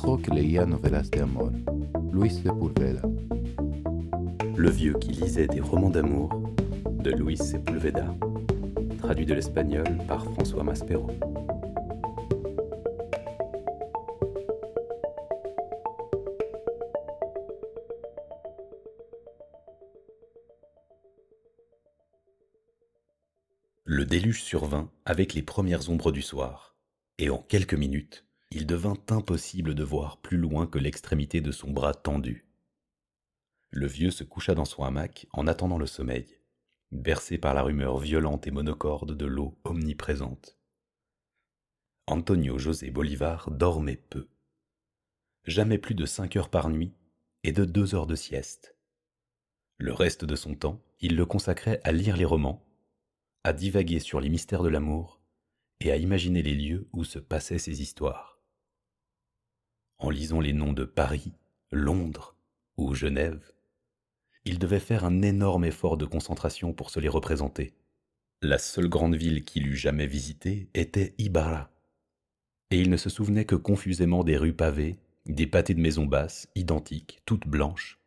que novelas de amor, Luis. Le vieux qui lisait des romans d'amour, de Luis Sepulveda, traduit de l'espagnol par François Maspero. Le déluge survint avec les premières ombres du soir, et en quelques minutes, il devint impossible de voir plus loin que l'extrémité de son bras tendu. Le vieux se coucha dans son hamac en attendant le sommeil, bercé par la rumeur violente et monocorde de l'eau omniprésente. Antonio José Bolivar dormait peu. Jamais plus de cinq heures par nuit et de deux heures de sieste. Le reste de son temps, il le consacrait à lire les romans, à divaguer sur les mystères de l'amour et à imaginer les lieux où se passaient ces histoires. En lisant les noms de Paris, Londres ou Genève, il devait faire un énorme effort de concentration pour se les représenter. La seule grande ville qu'il eût jamais visitée était Ibarra, et il ne se souvenait que confusément des rues pavées, des pâtés de maisons basses, identiques, toutes blanches,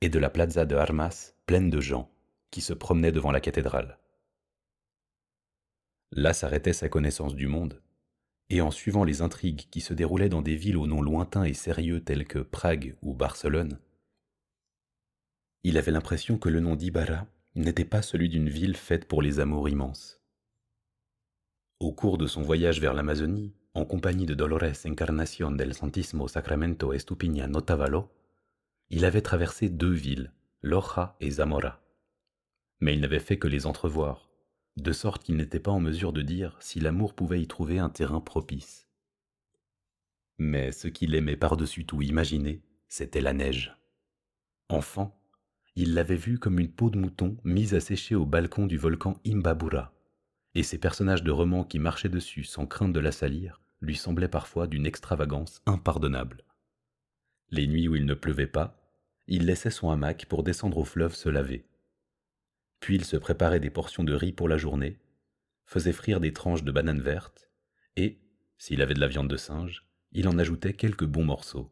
et de la plaza de Armas pleine de gens qui se promenaient devant la cathédrale. Là s'arrêtait sa connaissance du monde, et en suivant les intrigues qui se déroulaient dans des villes aux noms lointains et sérieux tels que Prague ou Barcelone, il avait l'impression que le nom d'Ibarra n'était pas celui d'une ville faite pour les amours immenses. Au cours de son voyage vers l'Amazonie, en compagnie de Dolores Encarnación del Santísimo Sacramento Estupiña Notavalo, il avait traversé deux villes, Loja et Zamora. Mais il n'avait fait que les entrevoir, de sorte qu'il n'était pas en mesure de dire si l'amour pouvait y trouver un terrain propice. Mais ce qu'il aimait par-dessus tout imaginer, c'était la neige. Enfant, il l'avait vue comme une peau de mouton mise à sécher au balcon du volcan Imbabura, et ces personnages de romans qui marchaient dessus sans crainte de la salir lui semblaient parfois d'une extravagance impardonnable. Les nuits où il ne pleuvait pas, il laissait son hamac pour descendre au fleuve se laver. Puis il se préparait des portions de riz pour la journée, faisait frire des tranches de bananes vertes, et, s'il avait de la viande de singe, il en ajoutait quelques bons morceaux.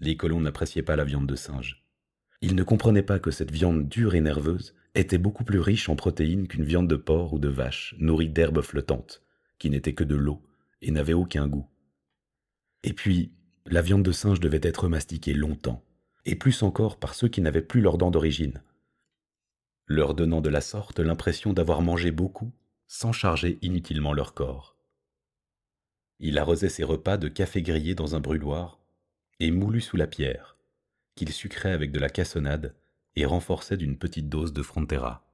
Les colons n'appréciaient pas la viande de singe. Ils ne comprenaient pas que cette viande dure et nerveuse était beaucoup plus riche en protéines qu'une viande de porc ou de vache nourrie d'herbes flottantes, qui n'était que de l'eau et n'avait aucun goût. Et puis, la viande de singe devait être mastiquée longtemps, et plus encore par ceux qui n'avaient plus leurs dents d'origine, leur donnant de la sorte l'impression d'avoir mangé beaucoup sans charger inutilement leur corps. Il arrosait ses repas de café grillé dans un brûloir et moulu sous la pierre, qu'il sucrait avec de la cassonade et renforçait d'une petite dose de frontera.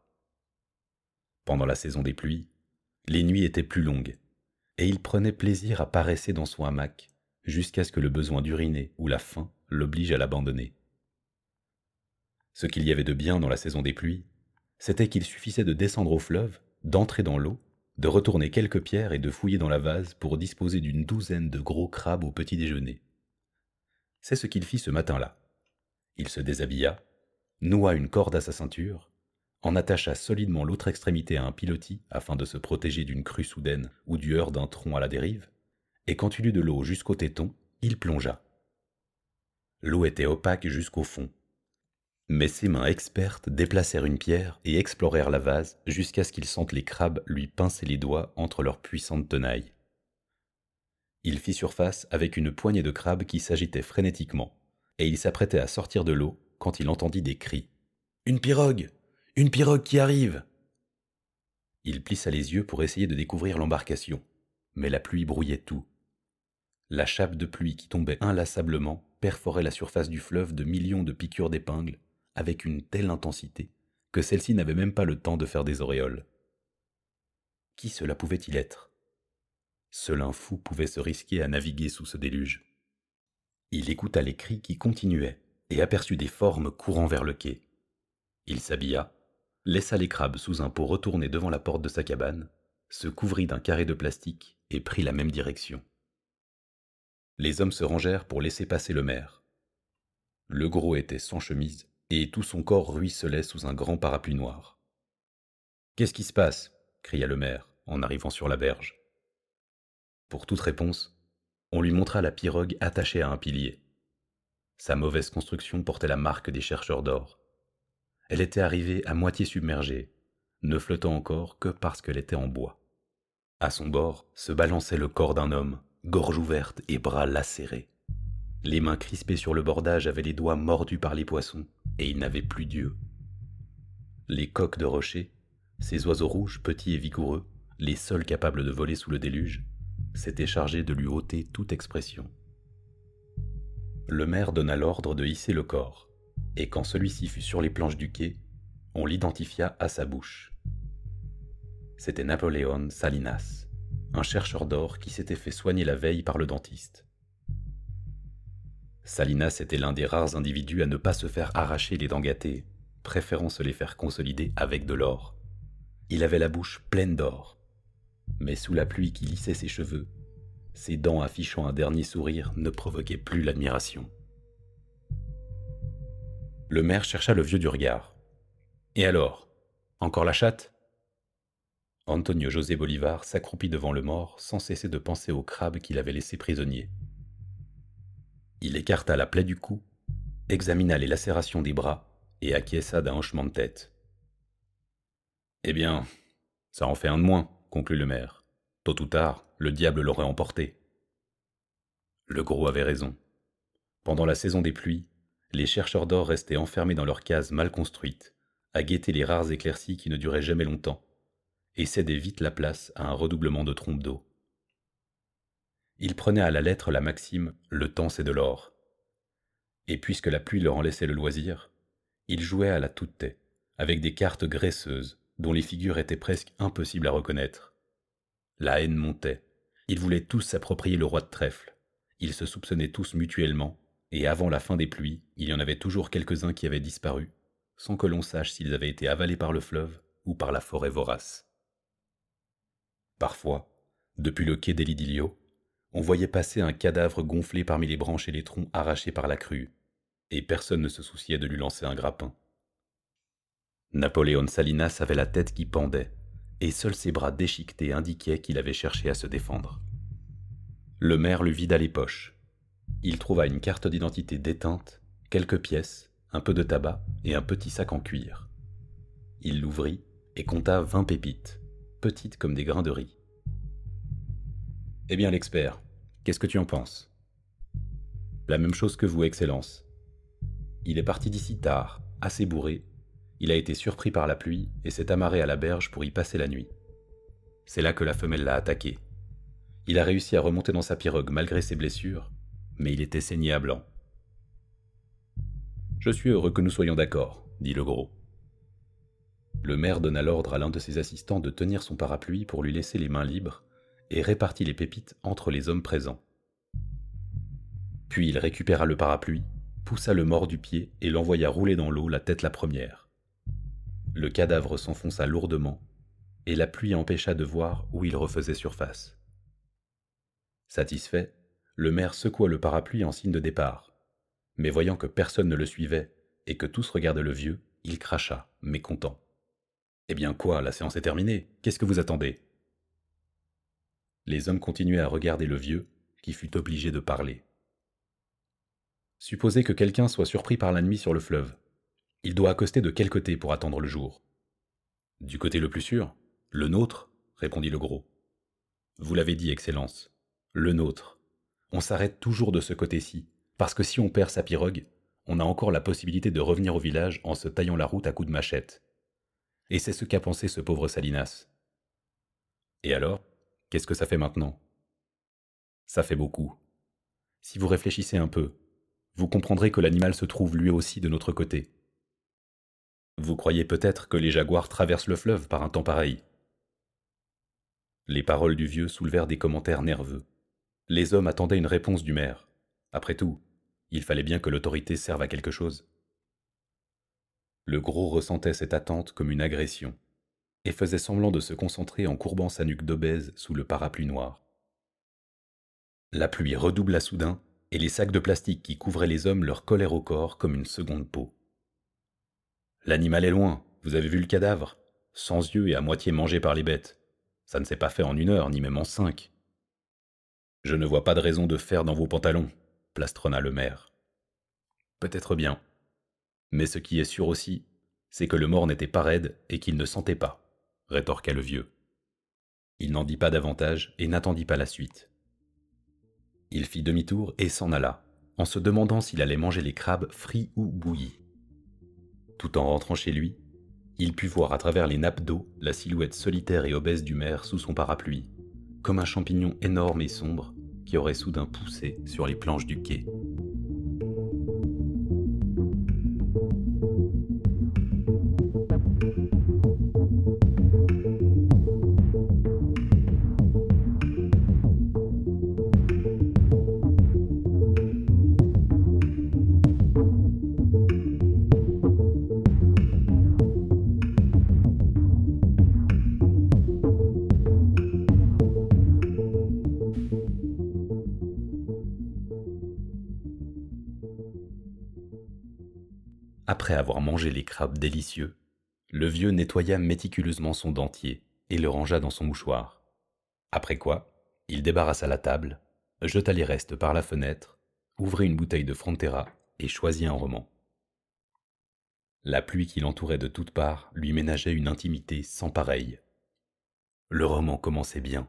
Pendant la saison des pluies, les nuits étaient plus longues, et il prenait plaisir à paresser dans son hamac jusqu'à ce que le besoin d'uriner ou la faim l'oblige à l'abandonner. Ce qu'il y avait de bien dans la saison des pluies, c'était qu'il suffisait de descendre au fleuve, d'entrer dans l'eau, de retourner quelques pierres et de fouiller dans la vase pour disposer d'une douzaine de gros crabes au petit déjeuner. C'est ce qu'il fit ce matin-là. Il se déshabilla, noua une corde à sa ceinture, en attacha solidement l'autre extrémité à un pilotis afin de se protéger d'une crue soudaine ou du heurt d'un tronc à la dérive, et quand il eut de l'eau jusqu'au téton, il plongea. L'eau était opaque jusqu'au fond, mais ses mains expertes déplacèrent une pierre et explorèrent la vase jusqu'à ce qu'il sente les crabes lui pincer les doigts entre leurs puissantes tenailles. Il fit surface avec une poignée de crabes qui s'agitaient frénétiquement, et il s'apprêtait à sortir de l'eau quand il entendit des cris. Une pirogue Une pirogue qui arrive Il plissa les yeux pour essayer de découvrir l'embarcation, mais la pluie brouillait tout. La chape de pluie qui tombait inlassablement perforait la surface du fleuve de millions de piqûres d'épingles avec une telle intensité que celle-ci n'avait même pas le temps de faire des auréoles. Qui cela pouvait-il être? Seul un fou pouvait se risquer à naviguer sous ce déluge. Il écouta les cris qui continuaient et aperçut des formes courant vers le quai. Il s'habilla, laissa les crabes sous un pot retourné devant la porte de sa cabane, se couvrit d'un carré de plastique et prit la même direction. Les hommes se rangèrent pour laisser passer le maire. Le gros était sans chemise et tout son corps ruisselait sous un grand parapluie noir. Qu'est-ce qui se passe? cria le maire en arrivant sur la berge. Pour toute réponse, on lui montra la pirogue attachée à un pilier. Sa mauvaise construction portait la marque des chercheurs d'or. Elle était arrivée à moitié submergée, ne flottant encore que parce qu'elle était en bois. À son bord se balançait le corps d'un homme, gorge ouverte et bras lacérés. Les mains crispées sur le bordage avaient les doigts mordus par les poissons, et il n'avait plus d'yeux. Les coques de rocher, ces oiseaux rouges petits et vigoureux, les seuls capables de voler sous le déluge, s'étaient chargés de lui ôter toute expression. Le maire donna l'ordre de hisser le corps, et quand celui-ci fut sur les planches du quai, on l'identifia à sa bouche. C'était Napoléon Salinas, un chercheur d'or qui s'était fait soigner la veille par le dentiste. Salinas était l'un des rares individus à ne pas se faire arracher les dents gâtées, préférant se les faire consolider avec de l'or. Il avait la bouche pleine d'or, mais sous la pluie qui lissait ses cheveux, ses dents affichant un dernier sourire ne provoquaient plus l'admiration. Le maire chercha le vieux du regard. Et alors? Encore la chatte? Antonio José Bolivar s'accroupit devant le mort sans cesser de penser au crabe qu'il avait laissé prisonnier. Il écarta la plaie du cou, examina les lacérations des bras et acquiesça d'un hochement de tête. Eh bien, ça en fait un de moins, conclut le maire. Tôt ou tard, le diable l'aurait emporté. Le gros avait raison. Pendant la saison des pluies, les chercheurs d'or restaient enfermés dans leurs cases mal construites, à guetter les rares éclaircies qui ne duraient jamais longtemps, et cédaient vite la place à un redoublement de trompes d'eau. Ils prenaient à la lettre la maxime Le temps c'est de l'or. Et puisque la pluie leur en laissait le loisir, ils jouaient à la toute-taie, avec des cartes graisseuses, dont les figures étaient presque impossibles à reconnaître. La haine montait. Ils voulaient tous s'approprier le roi de trèfle. Ils se soupçonnaient tous mutuellement, et avant la fin des pluies, il y en avait toujours quelques-uns qui avaient disparu, sans que l'on sache s'ils avaient été avalés par le fleuve ou par la forêt vorace. Parfois, depuis le quai d'Elidilio, on voyait passer un cadavre gonflé parmi les branches et les troncs arrachés par la crue, et personne ne se souciait de lui lancer un grappin. Napoléon Salinas avait la tête qui pendait, et seuls ses bras déchiquetés indiquaient qu'il avait cherché à se défendre. Le maire lui vida les poches. Il trouva une carte d'identité déteinte, quelques pièces, un peu de tabac et un petit sac en cuir. Il l'ouvrit et compta vingt pépites, petites comme des grains de riz. Eh bien, l'expert, qu'est-ce que tu en penses? La même chose que vous, Excellence. Il est parti d'ici tard, assez bourré, il a été surpris par la pluie et s'est amarré à la berge pour y passer la nuit. C'est là que la femelle l'a attaqué. Il a réussi à remonter dans sa pirogue malgré ses blessures, mais il était saigné à blanc. Je suis heureux que nous soyons d'accord, dit le gros. Le maire donna l'ordre à l'un de ses assistants de tenir son parapluie pour lui laisser les mains libres et répartit les pépites entre les hommes présents. Puis il récupéra le parapluie, poussa le mort du pied et l'envoya rouler dans l'eau la tête la première. Le cadavre s'enfonça lourdement, et la pluie empêcha de voir où il refaisait surface. Satisfait, le maire secoua le parapluie en signe de départ, mais voyant que personne ne le suivait et que tous regardaient le vieux, il cracha, mécontent. Eh bien quoi, la séance est terminée, qu'est-ce que vous attendez? Les hommes continuaient à regarder le vieux, qui fut obligé de parler. Supposez que quelqu'un soit surpris par la nuit sur le fleuve. Il doit accoster de quel côté pour attendre le jour? Du côté le plus sûr Le nôtre répondit le gros. Vous l'avez dit, Excellence. Le nôtre. On s'arrête toujours de ce côté-ci, parce que si on perd sa pirogue, on a encore la possibilité de revenir au village en se taillant la route à coups de machette. Et c'est ce qu'a pensé ce pauvre Salinas. Et alors, qu'est-ce que ça fait maintenant? Ça fait beaucoup. Si vous réfléchissez un peu, vous comprendrez que l'animal se trouve lui aussi de notre côté. Vous croyez peut-être que les jaguars traversent le fleuve par un temps pareil. Les paroles du vieux soulevèrent des commentaires nerveux. Les hommes attendaient une réponse du maire. Après tout, il fallait bien que l'autorité serve à quelque chose. Le gros ressentait cette attente comme une agression, et faisait semblant de se concentrer en courbant sa nuque d'obèse sous le parapluie noir. La pluie redoubla soudain, et les sacs de plastique qui couvraient les hommes leur collèrent au corps comme une seconde peau. L'animal est loin, vous avez vu le cadavre, sans yeux et à moitié mangé par les bêtes. Ça ne s'est pas fait en une heure, ni même en cinq. Je ne vois pas de raison de faire dans vos pantalons, plastronna le maire. Peut-être bien. Mais ce qui est sûr aussi, c'est que le mort n'était pas raide et qu'il ne sentait pas, rétorqua le vieux. Il n'en dit pas davantage et n'attendit pas la suite. Il fit demi-tour et s'en alla, en se demandant s'il allait manger les crabes frits ou bouillis. Tout en rentrant chez lui, il put voir à travers les nappes d'eau la silhouette solitaire et obèse du maire sous son parapluie, comme un champignon énorme et sombre qui aurait soudain poussé sur les planches du quai. Les crabes délicieux, le vieux nettoya méticuleusement son dentier et le rangea dans son mouchoir. Après quoi, il débarrassa la table, jeta les restes par la fenêtre, ouvrit une bouteille de Frontera et choisit un roman. La pluie qui l'entourait de toutes parts lui ménageait une intimité sans pareille. Le roman commençait bien.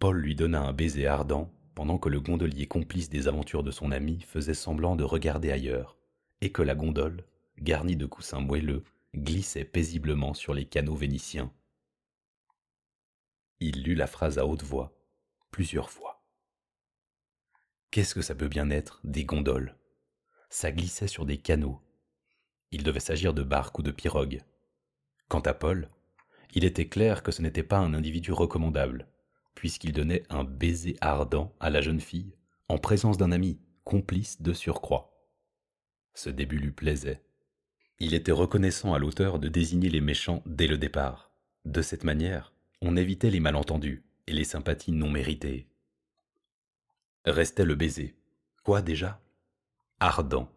Paul lui donna un baiser ardent pendant que le gondolier complice des aventures de son ami faisait semblant de regarder ailleurs et que la gondole, garnie de coussins moelleux, glissait paisiblement sur les canaux vénitiens. Il lut la phrase à haute voix, plusieurs fois. Qu'est-ce que ça peut bien être, des gondoles? Ça glissait sur des canaux. Il devait s'agir de barques ou de pirogues. Quant à Paul, il était clair que ce n'était pas un individu recommandable, puisqu'il donnait un baiser ardent à la jeune fille en présence d'un ami, complice de surcroît. Ce début lui plaisait. Il était reconnaissant à l'auteur de désigner les méchants dès le départ. De cette manière, on évitait les malentendus et les sympathies non méritées. Restait le baiser. Quoi déjà? Ardent.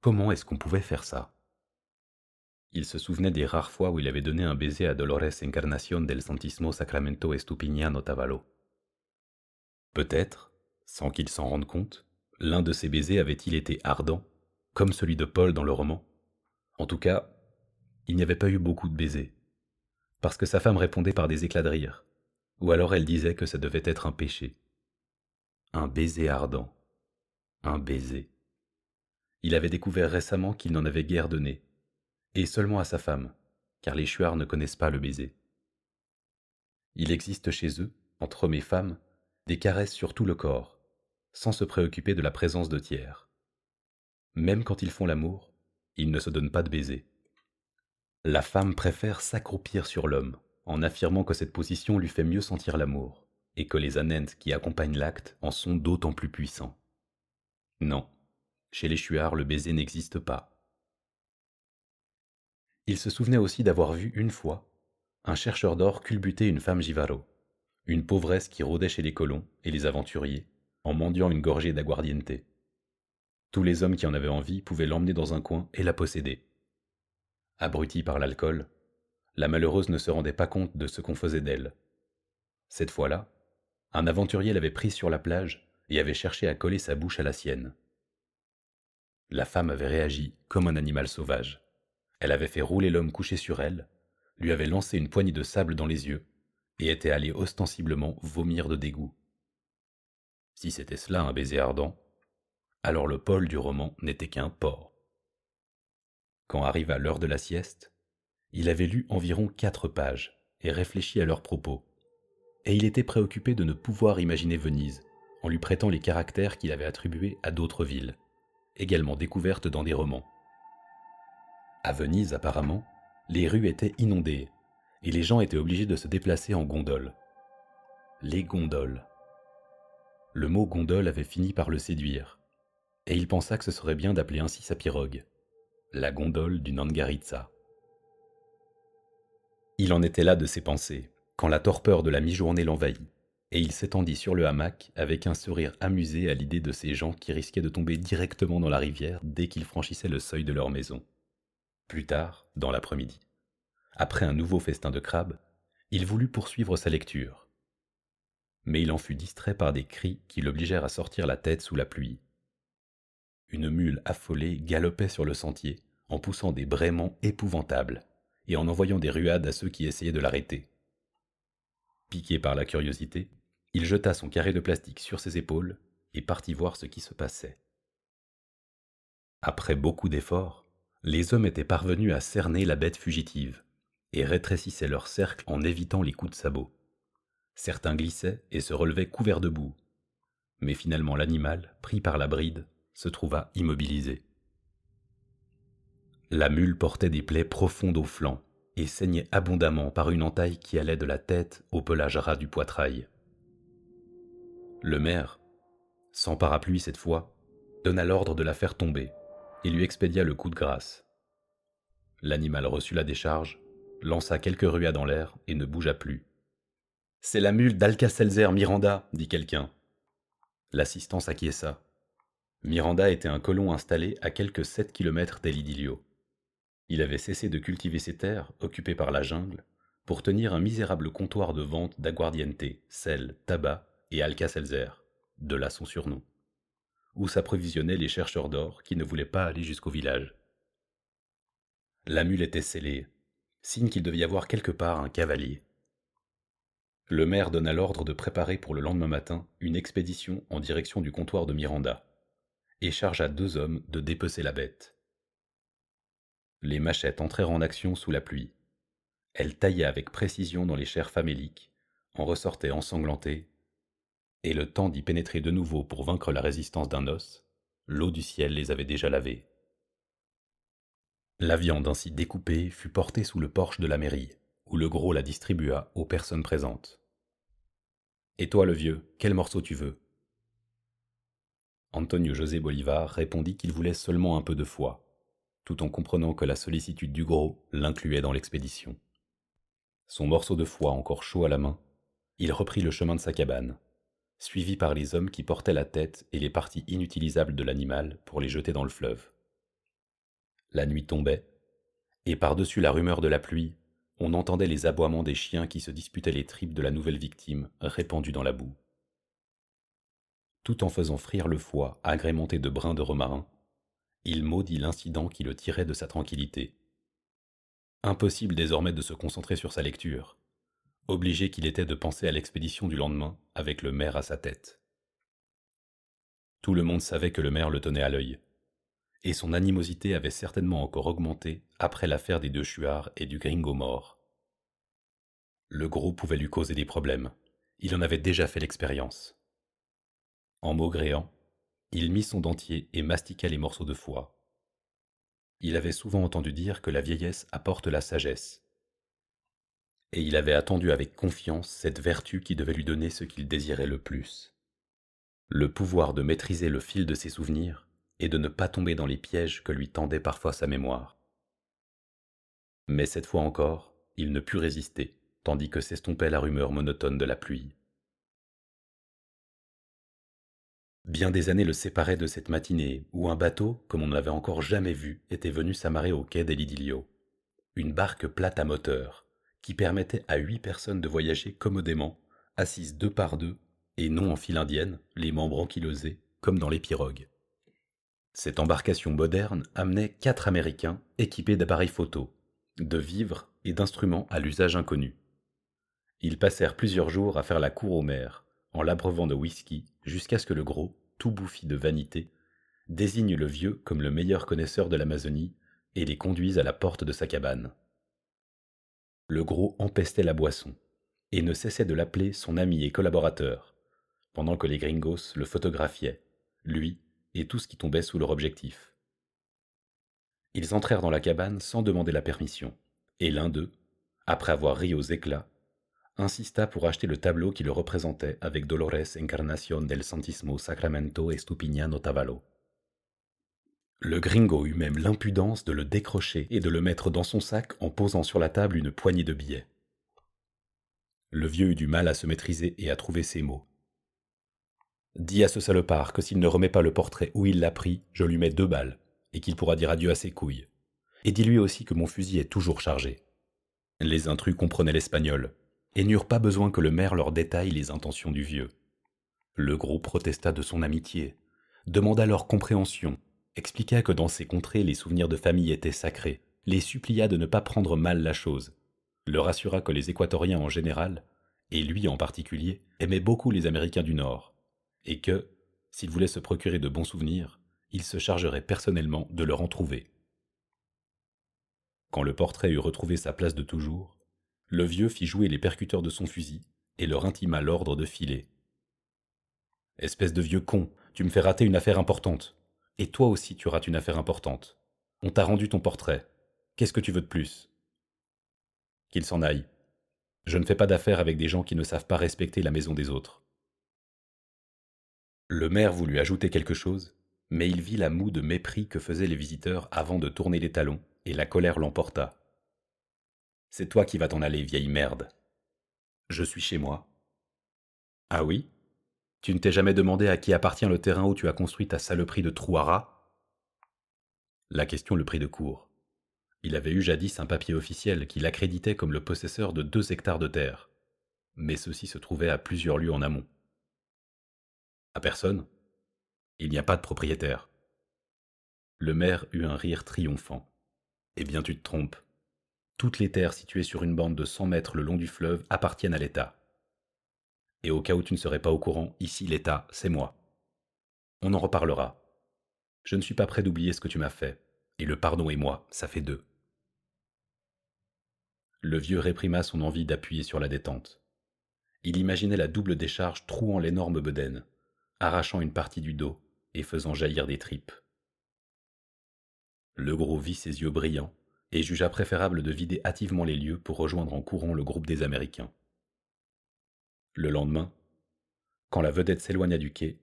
Comment est-ce qu'on pouvait faire ça? Il se souvenait des rares fois où il avait donné un baiser à Dolores Encarnación del Santismo Sacramento Estupiniano Tavalo. Peut-être, sans qu'il s'en rende compte, l'un de ces baisers avait-il été ardent comme celui de Paul dans le roman. En tout cas, il n'y avait pas eu beaucoup de baisers, parce que sa femme répondait par des éclats de rire, ou alors elle disait que ça devait être un péché. Un baiser ardent. Un baiser. Il avait découvert récemment qu'il n'en avait guère donné, et seulement à sa femme, car les chuards ne connaissent pas le baiser. Il existe chez eux, entre hommes et femmes, des caresses sur tout le corps, sans se préoccuper de la présence de tiers. Même quand ils font l'amour, ils ne se donnent pas de baiser. La femme préfère s'accroupir sur l'homme, en affirmant que cette position lui fait mieux sentir l'amour, et que les anentes qui accompagnent l'acte en sont d'autant plus puissants. Non, chez les chuards le baiser n'existe pas. Il se souvenait aussi d'avoir vu une fois un chercheur d'or culbuter une femme givaro, une pauvresse qui rôdait chez les colons et les aventuriers, en mendiant une gorgée d'aguardiente. Tous les hommes qui en avaient envie pouvaient l'emmener dans un coin et la posséder. Abrutie par l'alcool, la malheureuse ne se rendait pas compte de ce qu'on faisait d'elle. Cette fois-là, un aventurier l'avait prise sur la plage et avait cherché à coller sa bouche à la sienne. La femme avait réagi comme un animal sauvage. Elle avait fait rouler l'homme couché sur elle, lui avait lancé une poignée de sable dans les yeux et était allée ostensiblement vomir de dégoût. Si c'était cela un baiser ardent, alors le pôle du roman n'était qu'un port. Quand arriva l'heure de la sieste, il avait lu environ quatre pages et réfléchi à leurs propos, et il était préoccupé de ne pouvoir imaginer Venise en lui prêtant les caractères qu'il avait attribués à d'autres villes, également découvertes dans des romans. À Venise, apparemment, les rues étaient inondées, et les gens étaient obligés de se déplacer en gondole. Les gondoles. Le mot gondole avait fini par le séduire, et il pensa que ce serait bien d'appeler ainsi sa pirogue, la gondole du Nangaritsa. Il en était là de ses pensées, quand la torpeur de la mi-journée l'envahit, et il s'étendit sur le hamac avec un sourire amusé à l'idée de ces gens qui risquaient de tomber directement dans la rivière dès qu'ils franchissaient le seuil de leur maison. Plus tard, dans l'après-midi, après un nouveau festin de crabes, il voulut poursuivre sa lecture. mais il en fut distrait par des cris qui l'obligèrent à sortir la tête sous la pluie. Une mule affolée galopait sur le sentier, en poussant des braiements épouvantables, et en envoyant des ruades à ceux qui essayaient de l'arrêter. Piqué par la curiosité, il jeta son carré de plastique sur ses épaules et partit voir ce qui se passait. Après beaucoup d'efforts, les hommes étaient parvenus à cerner la bête fugitive et rétrécissaient leur cercle en évitant les coups de sabot. Certains glissaient et se relevaient couverts de boue. Mais finalement l'animal, pris par la bride, se trouva immobilisé. La mule portait des plaies profondes au flanc et saignait abondamment par une entaille qui allait de la tête au pelage ras du poitrail. Le maire, sans parapluie cette fois, donna l'ordre de la faire tomber et lui expédia le coup de grâce. L'animal reçut la décharge, lança quelques ruades dans l'air et ne bougea plus. C'est la mule d'Alcacelser Miranda, dit quelqu'un. L'assistance acquiesça. Miranda était un colon installé à quelques sept kilomètres d'Elidilio. Il avait cessé de cultiver ses terres, occupées par la jungle, pour tenir un misérable comptoir de vente d'aguardiente, sel, tabac et alcacelser, de là son surnom, où s'approvisionnaient les chercheurs d'or qui ne voulaient pas aller jusqu'au village. La mule était scellée, signe qu'il devait y avoir quelque part un cavalier. Le maire donna l'ordre de préparer pour le lendemain matin une expédition en direction du comptoir de Miranda, et chargea deux hommes de dépecer la bête. Les machettes entrèrent en action sous la pluie. Elles taillaient avec précision dans les chairs faméliques, en ressortaient ensanglantées, et le temps d'y pénétrer de nouveau pour vaincre la résistance d'un os, l'eau du ciel les avait déjà lavés. La viande ainsi découpée fut portée sous le porche de la mairie, où le gros la distribua aux personnes présentes. Et toi, le vieux, quel morceau tu veux? Antonio José Bolivar répondit qu'il voulait seulement un peu de foie, tout en comprenant que la sollicitude du gros l'incluait dans l'expédition. Son morceau de foie encore chaud à la main, il reprit le chemin de sa cabane, suivi par les hommes qui portaient la tête et les parties inutilisables de l'animal pour les jeter dans le fleuve. La nuit tombait, et par-dessus la rumeur de la pluie, on entendait les aboiements des chiens qui se disputaient les tripes de la nouvelle victime répandue dans la boue. Tout en faisant frire le foie agrémenté de brins de romarin, il maudit l'incident qui le tirait de sa tranquillité. Impossible désormais de se concentrer sur sa lecture, obligé qu'il était de penser à l'expédition du lendemain avec le maire à sa tête. Tout le monde savait que le maire le tenait à l'œil, et son animosité avait certainement encore augmenté après l'affaire des deux chuards et du gringo mort. Le gros pouvait lui causer des problèmes, il en avait déjà fait l'expérience. En maugréant, il mit son dentier et mastiqua les morceaux de foie. Il avait souvent entendu dire que la vieillesse apporte la sagesse. Et il avait attendu avec confiance cette vertu qui devait lui donner ce qu'il désirait le plus. Le pouvoir de maîtriser le fil de ses souvenirs et de ne pas tomber dans les pièges que lui tendait parfois sa mémoire. Mais cette fois encore, il ne put résister, tandis que s'estompait la rumeur monotone de la pluie. Bien des années le séparaient de cette matinée où un bateau, comme on n'avait encore jamais vu, était venu s'amarrer au quai d'Elidilio. Une barque plate à moteur, qui permettait à huit personnes de voyager commodément, assises deux par deux, et non en file indienne, les membres ankylosés, comme dans les pirogues. Cette embarcation moderne amenait quatre Américains équipés d'appareils photo, de vivres et d'instruments à l'usage inconnu. Ils passèrent plusieurs jours à faire la cour aux mers, en l'abreuvant de whisky jusqu'à ce que le gros, tout bouffi de vanité, désigne le vieux comme le meilleur connaisseur de l'Amazonie et les conduise à la porte de sa cabane. Le gros empestait la boisson et ne cessait de l'appeler son ami et collaborateur, pendant que les gringos le photographiaient, lui et tout ce qui tombait sous leur objectif. Ils entrèrent dans la cabane sans demander la permission, et l'un d'eux, après avoir ri aux éclats, insista pour acheter le tableau qui le représentait avec Dolores Encarnación del Santísimo Sacramento Estupiñano Tavalo. Le gringo eut même l'impudence de le décrocher et de le mettre dans son sac en posant sur la table une poignée de billets. Le vieux eut du mal à se maîtriser et à trouver ses mots. Dis à ce salopard que s'il ne remet pas le portrait où il l'a pris, je lui mets deux balles, et qu'il pourra dire adieu à ses couilles. Et dis-lui aussi que mon fusil est toujours chargé. Les intrus comprenaient l'espagnol, et n'eurent pas besoin que le maire leur détaille les intentions du vieux. Le gros protesta de son amitié, demanda leur compréhension, expliqua que dans ces contrées les souvenirs de famille étaient sacrés, les supplia de ne pas prendre mal la chose, leur assura que les Équatoriens en général, et lui en particulier, aimaient beaucoup les Américains du Nord, et que, s'il voulait se procurer de bons souvenirs, il se chargerait personnellement de leur en trouver. Quand le portrait eut retrouvé sa place de toujours, le vieux fit jouer les percuteurs de son fusil et leur intima l'ordre de filer. Espèce de vieux con, tu me fais rater une affaire importante. Et toi aussi tu rates une affaire importante. On t'a rendu ton portrait. Qu'est-ce que tu veux de plus? Qu'il s'en aille. Je ne fais pas d'affaires avec des gens qui ne savent pas respecter la maison des autres. Le maire voulut ajouter quelque chose, mais il vit la moue de mépris que faisaient les visiteurs avant de tourner les talons, et la colère l'emporta. C'est toi qui vas t'en aller, vieille merde. Je suis chez moi. Ah oui? Tu ne t'es jamais demandé à qui appartient le terrain où tu as construit ta saloperie de trou La question le prit de court. Il avait eu jadis un papier officiel qui l'accréditait comme le possesseur de deux hectares de terre, mais ceci se trouvait à plusieurs lieues en amont. À personne? Il n'y a pas de propriétaire. Le maire eut un rire triomphant. Eh bien, tu te trompes. Toutes les terres situées sur une bande de cent mètres le long du fleuve appartiennent à l'État. Et au cas où tu ne serais pas au courant, ici l'État, c'est moi. On en reparlera. Je ne suis pas prêt d'oublier ce que tu m'as fait, et le pardon et moi, ça fait deux. Le vieux réprima son envie d'appuyer sur la détente. Il imaginait la double décharge trouant l'énorme bedaine, arrachant une partie du dos et faisant jaillir des tripes. Le gros vit ses yeux brillants et jugea préférable de vider hâtivement les lieux pour rejoindre en courant le groupe des Américains. Le lendemain, quand la vedette s'éloigna du quai,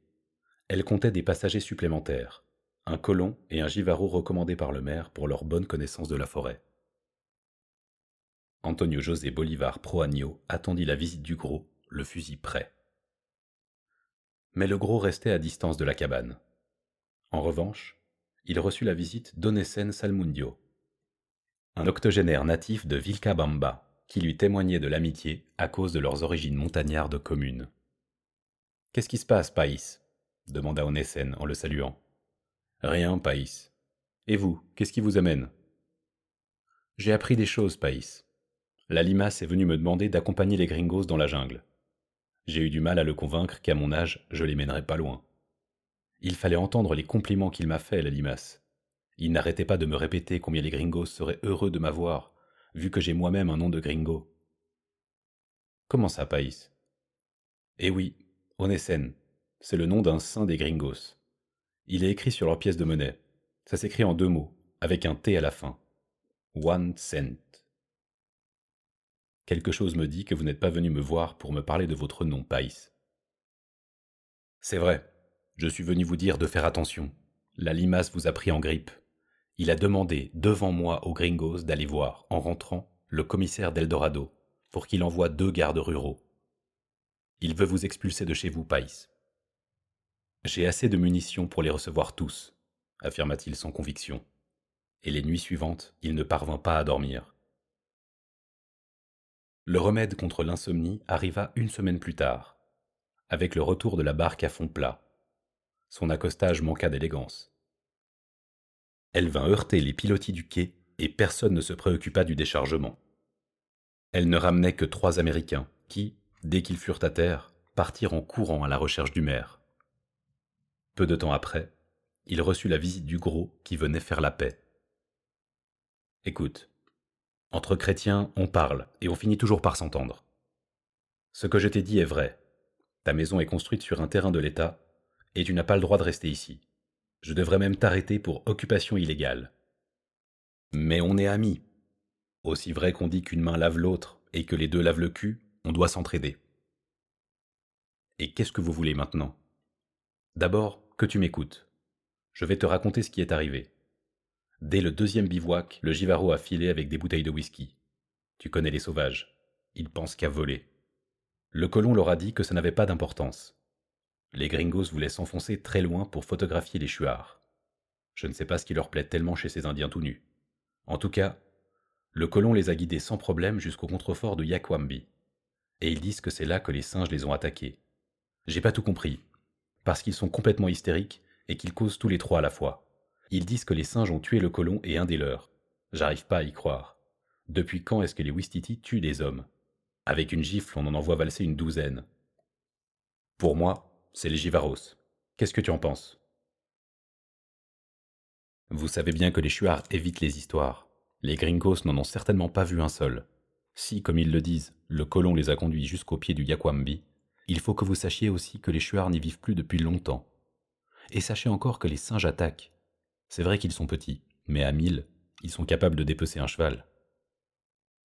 elle comptait des passagers supplémentaires, un colon et un givaro recommandés par le maire pour leur bonne connaissance de la forêt. Antonio José Bolivar Proagno attendit la visite du gros, le fusil prêt. Mais le gros restait à distance de la cabane. En revanche, il reçut la visite d'Onesen Salmundio, un octogénaire natif de Vilcabamba, qui lui témoignait de l'amitié à cause de leurs origines montagnardes communes. Qu'est-ce qui se passe, Païs? demanda Onesen en le saluant. Rien, Païs. Et vous, qu'est-ce qui vous amène J'ai appris des choses, Païs la limace est venue me demander d'accompagner les gringos dans la jungle. J'ai eu du mal à le convaincre qu'à mon âge, je les mènerais pas loin. Il fallait entendre les compliments qu'il m'a faits, la limace. Il n'arrêtait pas de me répéter combien les gringos seraient heureux de m'avoir, vu que j'ai moi-même un nom de gringo. Comment ça, Païs? Eh oui, Onesen, c'est le nom d'un saint des gringos. Il est écrit sur leur pièce de monnaie. Ça s'écrit en deux mots, avec un T à la fin. One cent. Quelque chose me dit que vous n'êtes pas venu me voir pour me parler de votre nom, Païs. C'est vrai, je suis venu vous dire de faire attention. La limace vous a pris en grippe. Il a demandé devant moi aux gringos d'aller voir, en rentrant, le commissaire d'Eldorado, pour qu'il envoie deux gardes ruraux. Il veut vous expulser de chez vous, Païs. J'ai assez de munitions pour les recevoir tous, affirma-t-il sans conviction. Et les nuits suivantes, il ne parvint pas à dormir. Le remède contre l'insomnie arriva une semaine plus tard, avec le retour de la barque à fond plat. Son accostage manqua d'élégance. Elle vint heurter les pilotis du quai et personne ne se préoccupa du déchargement. Elle ne ramenait que trois Américains qui, dès qu'ils furent à terre, partirent en courant à la recherche du maire. Peu de temps après, il reçut la visite du gros qui venait faire la paix. Écoute, entre chrétiens, on parle, et on finit toujours par s'entendre. Ce que je t'ai dit est vrai. Ta maison est construite sur un terrain de l'État, et tu n'as pas le droit de rester ici. Je devrais même t'arrêter pour occupation illégale. Mais on est amis. Aussi vrai qu'on dit qu'une main lave l'autre et que les deux lavent le cul, on doit s'entraider. Et qu'est-ce que vous voulez maintenant? D'abord, que tu m'écoutes. Je vais te raconter ce qui est arrivé. Dès le deuxième bivouac, le givaro a filé avec des bouteilles de whisky. Tu connais les sauvages. Ils pensent qu'à voler. Le colon leur a dit que ça n'avait pas d'importance. Les gringos voulaient s'enfoncer très loin pour photographier les chuards. Je ne sais pas ce qui leur plaît tellement chez ces Indiens tout nus. En tout cas, le colon les a guidés sans problème jusqu'au contrefort de Yakwambi. Et ils disent que c'est là que les singes les ont attaqués. J'ai pas tout compris. Parce qu'ils sont complètement hystériques et qu'ils causent tous les trois à la fois. Ils disent que les singes ont tué le colon et un des leurs. J'arrive pas à y croire. Depuis quand est-ce que les Wistiti tuent des hommes? Avec une gifle, on en envoie valser une douzaine. Pour moi, c'est les Givaros. Qu'est-ce que tu en penses? Vous savez bien que les Chuars évitent les histoires. Les Gringos n'en ont certainement pas vu un seul. Si, comme ils le disent, le colon les a conduits jusqu'au pied du Yakwambi, il faut que vous sachiez aussi que les Chuars n'y vivent plus depuis longtemps. Et sachez encore que les singes attaquent. C'est vrai qu'ils sont petits, mais à mille, ils sont capables de dépecer un cheval.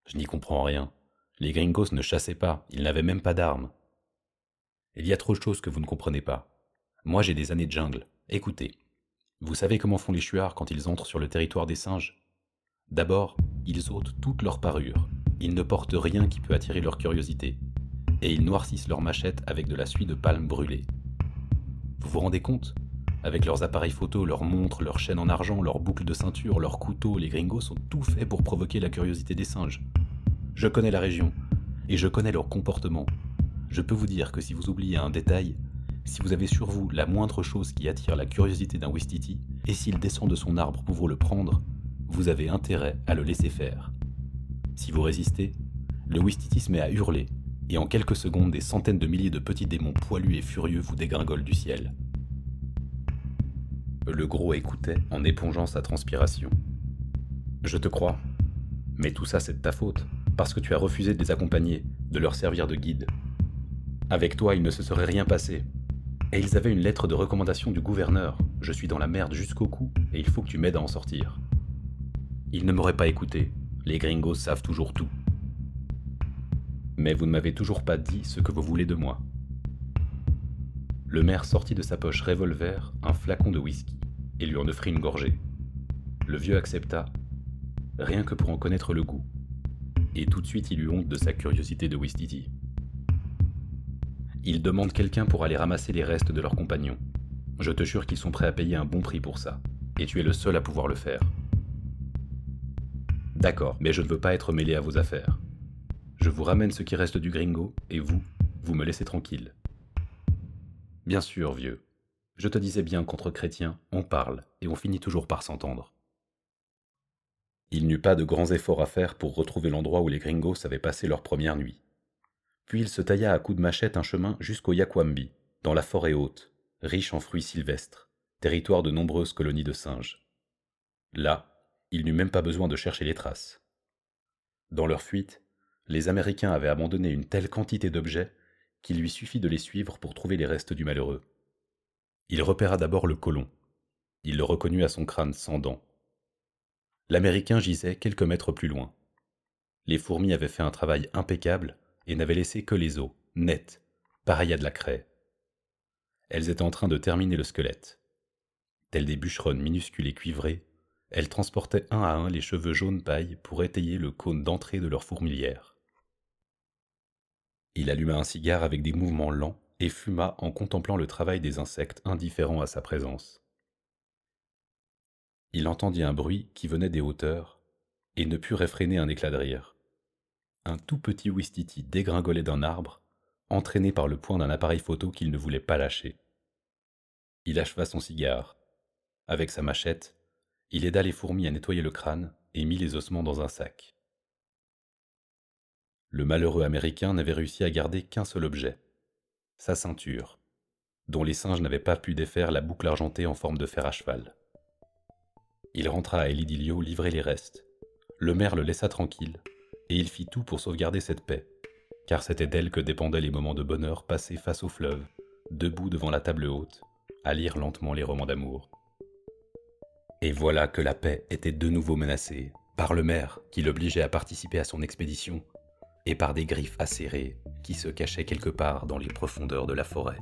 Je n'y comprends rien. Les gringos ne chassaient pas, ils n'avaient même pas d'armes. Il y a trop de choses que vous ne comprenez pas. Moi j'ai des années de jungle. Écoutez. Vous savez comment font les chuards quand ils entrent sur le territoire des singes? D'abord, ils ôtent toute leur parure. Ils ne portent rien qui peut attirer leur curiosité. Et ils noircissent leurs machettes avec de la suie de palme brûlée. Vous vous rendez compte? Avec leurs appareils photo, leurs montres, leurs chaînes en argent, leurs boucles de ceinture, leurs couteaux, les gringos ont tout fait pour provoquer la curiosité des singes. Je connais la région, et je connais leur comportement. Je peux vous dire que si vous oubliez un détail, si vous avez sur vous la moindre chose qui attire la curiosité d'un Wistiti, et s'il descend de son arbre pour vous le prendre, vous avez intérêt à le laisser faire. Si vous résistez, le Wistiti se met à hurler, et en quelques secondes, des centaines de milliers de petits démons poilus et furieux vous dégringolent du ciel. Le gros écoutait en épongeant sa transpiration. Je te crois. Mais tout ça, c'est de ta faute, parce que tu as refusé de les accompagner, de leur servir de guide. Avec toi, il ne se serait rien passé. Et ils avaient une lettre de recommandation du gouverneur. Je suis dans la merde jusqu'au cou, et il faut que tu m'aides à en sortir. Ils ne m'auraient pas écouté. Les gringos savent toujours tout. Mais vous ne m'avez toujours pas dit ce que vous voulez de moi. Le maire sortit de sa poche revolver un flacon de whisky et lui en offrit une gorgée. Le vieux accepta, rien que pour en connaître le goût, et tout de suite il eut honte de sa curiosité de Wistiti. Il demande quelqu'un pour aller ramasser les restes de leurs compagnons. Je te jure qu'ils sont prêts à payer un bon prix pour ça, et tu es le seul à pouvoir le faire. D'accord, mais je ne veux pas être mêlé à vos affaires. Je vous ramène ce qui reste du gringo, et vous, vous me laissez tranquille. Bien sûr, vieux. Je te disais bien qu'entre chrétiens, on parle, et on finit toujours par s'entendre. Il n'eut pas de grands efforts à faire pour retrouver l'endroit où les gringos avaient passé leur première nuit. Puis il se tailla à coups de machette un chemin jusqu'au Yakwambi, dans la forêt haute, riche en fruits sylvestres, territoire de nombreuses colonies de singes. Là, il n'eut même pas besoin de chercher les traces. Dans leur fuite, les Américains avaient abandonné une telle quantité d'objets qu'il lui suffit de les suivre pour trouver les restes du malheureux. Il repéra d'abord le colon. Il le reconnut à son crâne sans dents. L'Américain gisait quelques mètres plus loin. Les fourmis avaient fait un travail impeccable et n'avaient laissé que les os, nets, pareils à de la craie. Elles étaient en train de terminer le squelette. Telles des bûcheronnes minuscules et cuivrées, elles transportaient un à un les cheveux jaune paille pour étayer le cône d'entrée de leur fourmilière. Il alluma un cigare avec des mouvements lents et fuma en contemplant le travail des insectes indifférents à sa présence. Il entendit un bruit qui venait des hauteurs et ne put réfréner un éclat de rire. Un tout petit Wistiti dégringolait d'un arbre, entraîné par le poing d'un appareil photo qu'il ne voulait pas lâcher. Il acheva son cigare. Avec sa machette, il aida les fourmis à nettoyer le crâne et mit les ossements dans un sac le malheureux Américain n'avait réussi à garder qu'un seul objet, sa ceinture, dont les singes n'avaient pas pu défaire la boucle argentée en forme de fer à cheval. Il rentra à Elidilio livrer les restes. Le maire le laissa tranquille, et il fit tout pour sauvegarder cette paix, car c'était d'elle que dépendaient les moments de bonheur passés face au fleuve, debout devant la table haute, à lire lentement les romans d'amour. Et voilà que la paix était de nouveau menacée, par le maire qui l'obligeait à participer à son expédition et par des griffes acérées qui se cachaient quelque part dans les profondeurs de la forêt.